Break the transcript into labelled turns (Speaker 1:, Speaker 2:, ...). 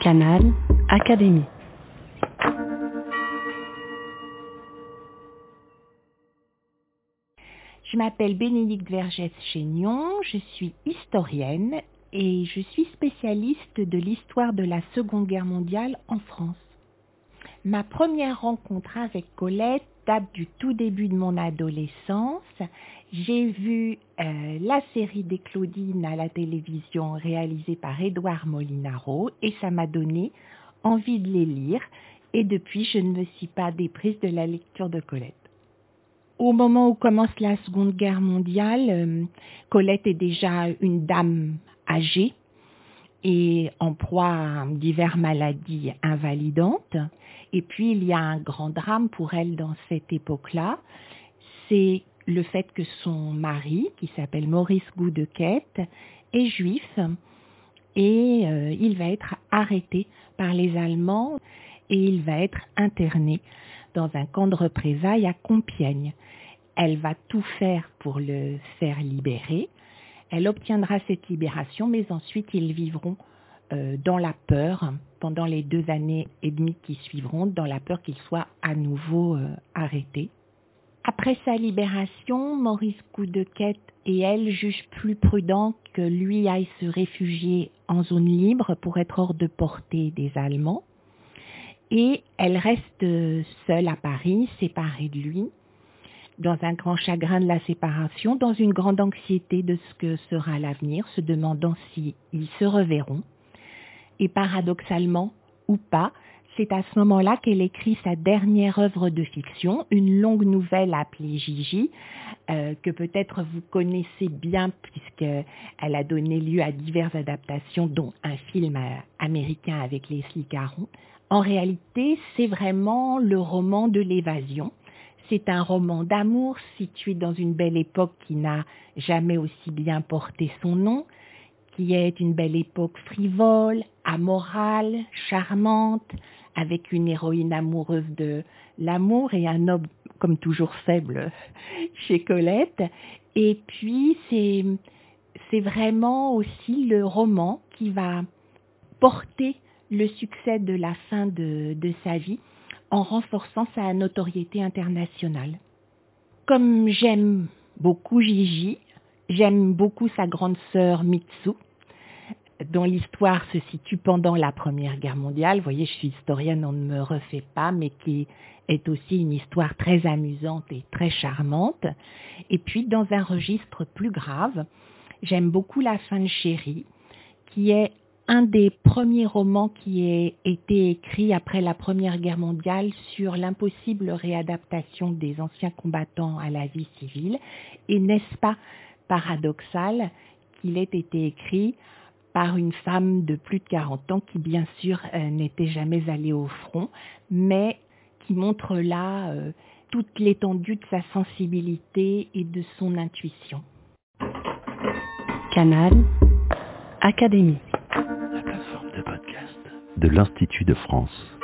Speaker 1: Canal Académie.
Speaker 2: Je m'appelle Bénédicte Vergès-Chénion, je suis historienne et je suis spécialiste de l'histoire de la Seconde Guerre mondiale en France. Ma première rencontre avec Colette date du tout début de mon adolescence. J'ai vu euh, la série des Claudines à la télévision réalisée par Édouard Molinaro et ça m'a donné envie de les lire et depuis je ne me suis pas déprise de la lecture de Colette. Au moment où commence la Seconde Guerre mondiale, euh, Colette est déjà une dame âgée et en proie à diverses maladies invalidantes. Et puis il y a un grand drame pour elle dans cette époque-là, c'est le fait que son mari, qui s'appelle Maurice Goudequette, est juif et euh, il va être arrêté par les Allemands et il va être interné dans un camp de représailles à Compiègne. Elle va tout faire pour le faire libérer. Elle obtiendra cette libération, mais ensuite ils vivront euh, dans la peur pendant les deux années et demie qui suivront, dans la peur qu'il soit à nouveau euh, arrêté. Après sa libération, Maurice Coudequette et elle jugent plus prudent que lui aille se réfugier en zone libre pour être hors de portée des Allemands. Et elle reste seule à Paris, séparée de lui, dans un grand chagrin de la séparation, dans une grande anxiété de ce que sera l'avenir, se demandant s'ils se reverront. Et paradoxalement, ou pas, c'est à ce moment-là qu'elle écrit sa dernière œuvre de fiction, une longue nouvelle appelée Gigi, euh, que peut-être vous connaissez bien puisqu'elle a donné lieu à diverses adaptations, dont un film euh, américain avec Leslie Caron. En réalité, c'est vraiment le roman de l'évasion. C'est un roman d'amour situé dans une belle époque qui n'a jamais aussi bien porté son nom, qui est une belle époque frivole, amorale, charmante, avec une héroïne amoureuse de l'amour et un homme comme toujours faible chez Colette. Et puis c'est vraiment aussi le roman qui va porter le succès de la fin de sa vie en renforçant sa notoriété internationale. Comme j'aime beaucoup Gigi, j'aime beaucoup sa grande sœur Mitsu, dont l'histoire se situe pendant la Première Guerre mondiale. Vous voyez, je suis historienne, on ne me refait pas, mais qui est aussi une histoire très amusante et très charmante. Et puis, dans un registre plus grave, j'aime beaucoup La fin de Chéri, qui est un des premiers romans qui a été écrit après la Première Guerre mondiale sur l'impossible réadaptation des anciens combattants à la vie civile. Et n'est-ce pas paradoxal qu'il ait été écrit par une femme de plus de 40 ans qui, bien sûr, euh, n'était jamais allée au front, mais qui montre là euh, toute l'étendue de sa sensibilité et de son intuition.
Speaker 1: Canal Académie.
Speaker 3: De l'Institut de France.